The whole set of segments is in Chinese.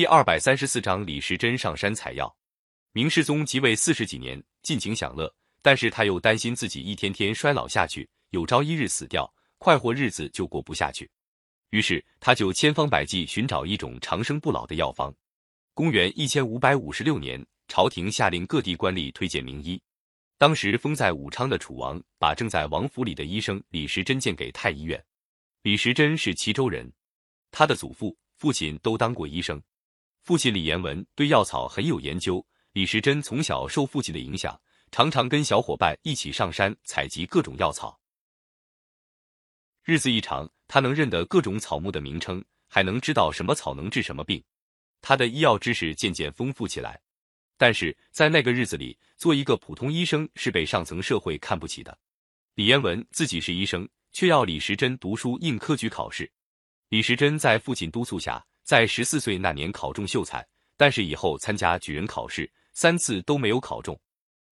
第二百三十四章李时珍上山采药。明世宗即位四十几年，尽情享乐，但是他又担心自己一天天衰老下去，有朝一日死掉，快活日子就过不下去。于是他就千方百计寻找一种长生不老的药方。公元一千五百五十六年，朝廷下令各地官吏推荐名医。当时封在武昌的楚王，把正在王府里的医生李时珍荐给太医院。李时珍是齐州人，他的祖父、父亲都当过医生。父亲李延文对药草很有研究。李时珍从小受父亲的影响，常常跟小伙伴一起上山采集各种药草。日子一长，他能认得各种草木的名称，还能知道什么草能治什么病。他的医药知识渐渐丰富起来。但是在那个日子里，做一个普通医生是被上层社会看不起的。李延文自己是医生，却要李时珍读书应科举考试。李时珍在父亲督促下，在十四岁那年考中秀才，但是以后参加举人考试。三次都没有考中，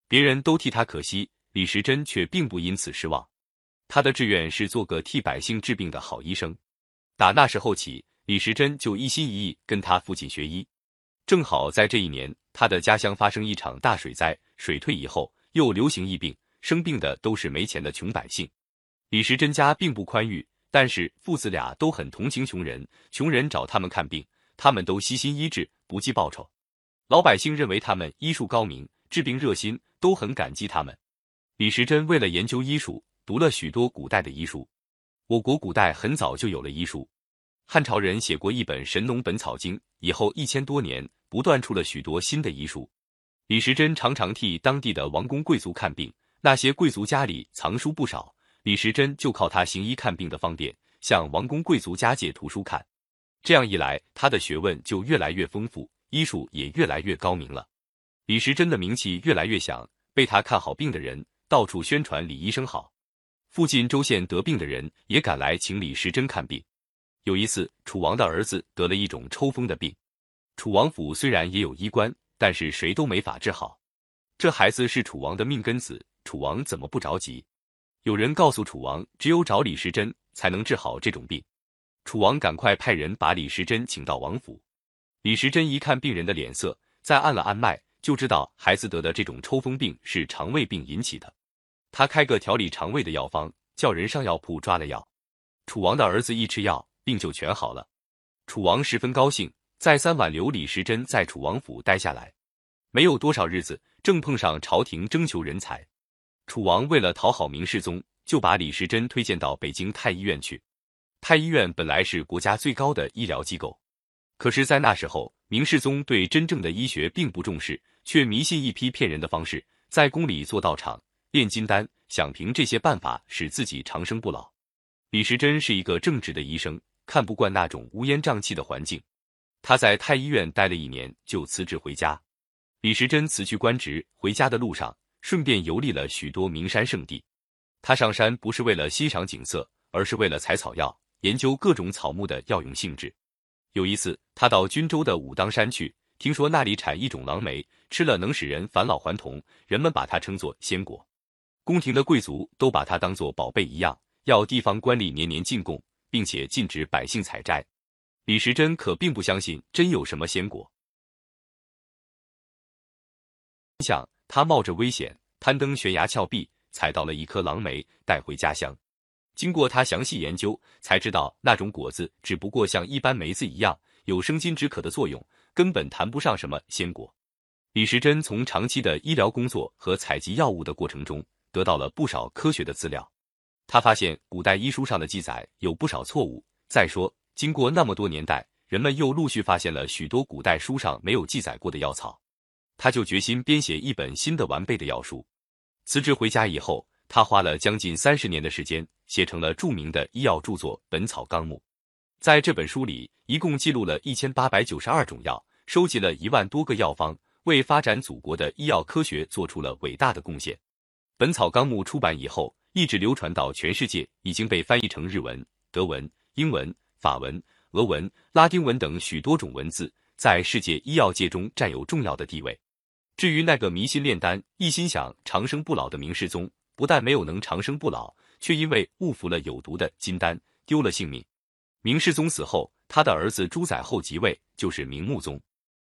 别人都替他可惜，李时珍却并不因此失望。他的志愿是做个替百姓治病的好医生。打那时候起，李时珍就一心一意跟他父亲学医。正好在这一年，他的家乡发生一场大水灾，水退以后又流行疫病，生病的都是没钱的穷百姓。李时珍家并不宽裕，但是父子俩都很同情穷人，穷人找他们看病，他们都悉心医治，不计报酬。老百姓认为他们医术高明，治病热心，都很感激他们。李时珍为了研究医术，读了许多古代的医书。我国古代很早就有了医书，汉朝人写过一本《神农本草经》，以后一千多年不断出了许多新的医书。李时珍常常替当地的王公贵族看病，那些贵族家里藏书不少，李时珍就靠他行医看病的方便，向王公贵族家借图书看。这样一来，他的学问就越来越丰富。医术也越来越高明了，李时珍的名气越来越响，被他看好病的人到处宣传李医生好，附近州县得病的人也赶来请李时珍看病。有一次，楚王的儿子得了一种抽风的病，楚王府虽然也有医官，但是谁都没法治好。这孩子是楚王的命根子，楚王怎么不着急？有人告诉楚王，只有找李时珍才能治好这种病。楚王赶快派人把李时珍请到王府。李时珍一看病人的脸色，再按了按脉，就知道孩子得的这种抽风病是肠胃病引起的。他开个调理肠胃的药方，叫人上药铺抓了药。楚王的儿子一吃药，病就全好了。楚王十分高兴，再三挽留李时珍在楚王府待下来。没有多少日子，正碰上朝廷征求人才，楚王为了讨好明世宗，就把李时珍推荐到北京太医院去。太医院本来是国家最高的医疗机构。可是，在那时候，明世宗对真正的医学并不重视，却迷信一批骗人的方式，在宫里做道场、炼金丹，想凭这些办法使自己长生不老。李时珍是一个正直的医生，看不惯那种乌烟瘴气的环境，他在太医院待了一年，就辞职回家。李时珍辞去官职，回家的路上，顺便游历了许多名山圣地。他上山不是为了欣赏景色，而是为了采草药，研究各种草木的药用性质。有一次，他到均州的武当山去，听说那里产一种狼莓，吃了能使人返老还童，人们把它称作仙果。宫廷的贵族都把它当作宝贝一样，要地方官吏年年进贡，并且禁止百姓采摘。李时珍可并不相信真有什么仙果，想他冒着危险，攀登悬崖峭壁，采到了一颗狼莓，带回家乡。经过他详细研究，才知道那种果子只不过像一般梅子一样有生津止渴的作用，根本谈不上什么仙果。李时珍从长期的医疗工作和采集药物的过程中，得到了不少科学的资料。他发现古代医书上的记载有不少错误。再说，经过那么多年代，人们又陆续发现了许多古代书上没有记载过的药草。他就决心编写一本新的完备的药书。辞职回家以后。他花了将近三十年的时间，写成了著名的医药著作《本草纲目》。在这本书里，一共记录了一千八百九十二种药，收集了一万多个药方，为发展祖国的医药科学做出了伟大的贡献。《本草纲目》出版以后，一直流传到全世界，已经被翻译成日文、德文、英文、法文、俄文、拉丁文等许多种文字，在世界医药界中占有重要的地位。至于那个迷信炼丹、一心想长生不老的明世宗，不但没有能长生不老，却因为误服了有毒的金丹，丢了性命。明世宗死后，他的儿子朱载垕即位，就是明穆宗。